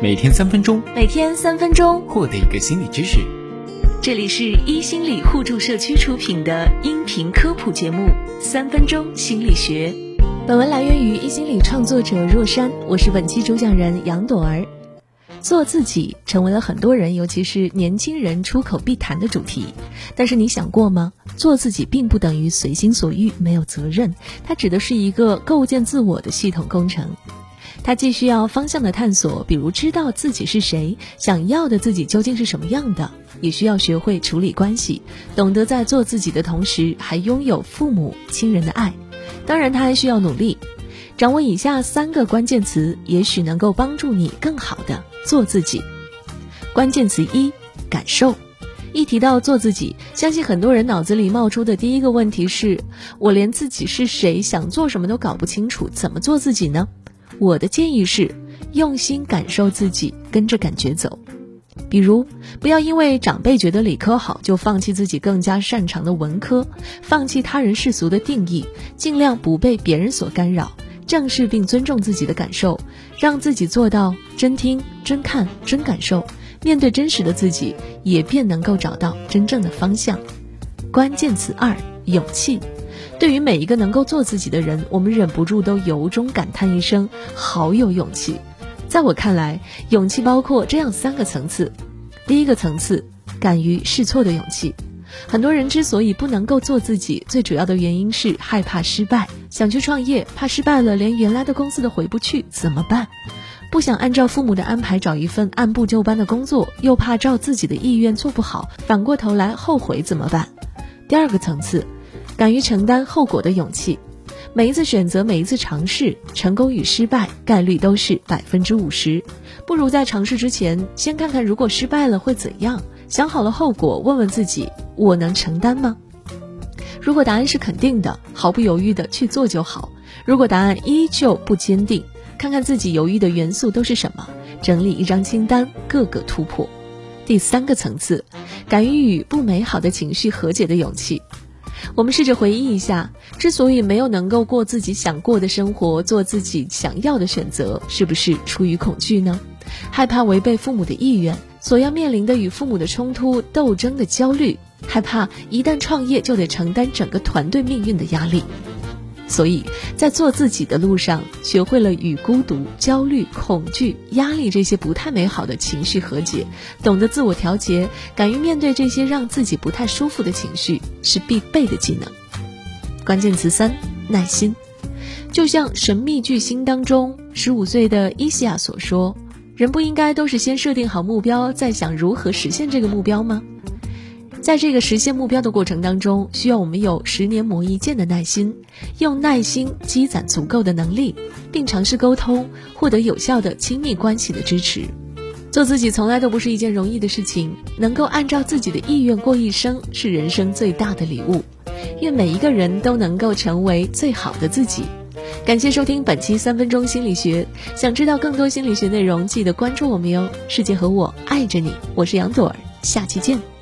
每天三分钟，每天三分钟，获得一个心理知识。这里是一心理互助社区出品的音频科普节目《三分钟心理学》。本文来源于一心理创作者若山，我是本期主讲人杨朵儿。做自己成为了很多人，尤其是年轻人出口必谈的主题。但是你想过吗？做自己并不等于随心所欲、没有责任，它指的是一个构建自我的系统工程。他既需要方向的探索，比如知道自己是谁，想要的自己究竟是什么样的，也需要学会处理关系，懂得在做自己的同时还拥有父母亲人的爱。当然，他还需要努力。掌握以下三个关键词，也许能够帮助你更好的做自己。关键词一：感受。一提到做自己，相信很多人脑子里冒出的第一个问题是：我连自己是谁、想做什么都搞不清楚，怎么做自己呢？我的建议是，用心感受自己，跟着感觉走。比如，不要因为长辈觉得理科好，就放弃自己更加擅长的文科，放弃他人世俗的定义，尽量不被别人所干扰，正视并尊重自己的感受，让自己做到真听、真看、真感受。面对真实的自己，也便能够找到真正的方向。关键词二：勇气。对于每一个能够做自己的人，我们忍不住都由衷感叹一声：好有勇气！在我看来，勇气包括这样三个层次。第一个层次，敢于试错的勇气。很多人之所以不能够做自己，最主要的原因是害怕失败。想去创业，怕失败了连原来的公司都回不去，怎么办？不想按照父母的安排找一份按部就班的工作，又怕照自己的意愿做不好，反过头来后悔怎么办？第二个层次。敢于承担后果的勇气，每一次选择，每一次尝试，成功与失败概率都是百分之五十。不如在尝试之前，先看看如果失败了会怎样，想好了后果，问问自己：我能承担吗？如果答案是肯定的，毫不犹豫的去做就好；如果答案依旧不坚定，看看自己犹豫的元素都是什么，整理一张清单，各个突破。第三个层次，敢于与不美好的情绪和解的勇气。我们试着回忆一下，之所以没有能够过自己想过的生活，做自己想要的选择，是不是出于恐惧呢？害怕违背父母的意愿，所要面临的与父母的冲突斗争的焦虑，害怕一旦创业就得承担整个团队命运的压力。所以在做自己的路上，学会了与孤独、焦虑、恐惧、压力这些不太美好的情绪和解，懂得自我调节，敢于面对这些让自己不太舒服的情绪，是必备的技能。关键词三：耐心。就像《神秘巨星》当中十五岁的伊西亚所说：“人不应该都是先设定好目标，再想如何实现这个目标吗？”在这个实现目标的过程当中，需要我们有十年磨一剑的耐心，用耐心积攒足够的能力，并尝试沟通，获得有效的亲密关系的支持。做自己从来都不是一件容易的事情，能够按照自己的意愿过一生，是人生最大的礼物。愿每一个人都能够成为最好的自己。感谢收听本期三分钟心理学，想知道更多心理学内容，记得关注我们哟。世界和我爱着你，我是杨朵儿，下期见。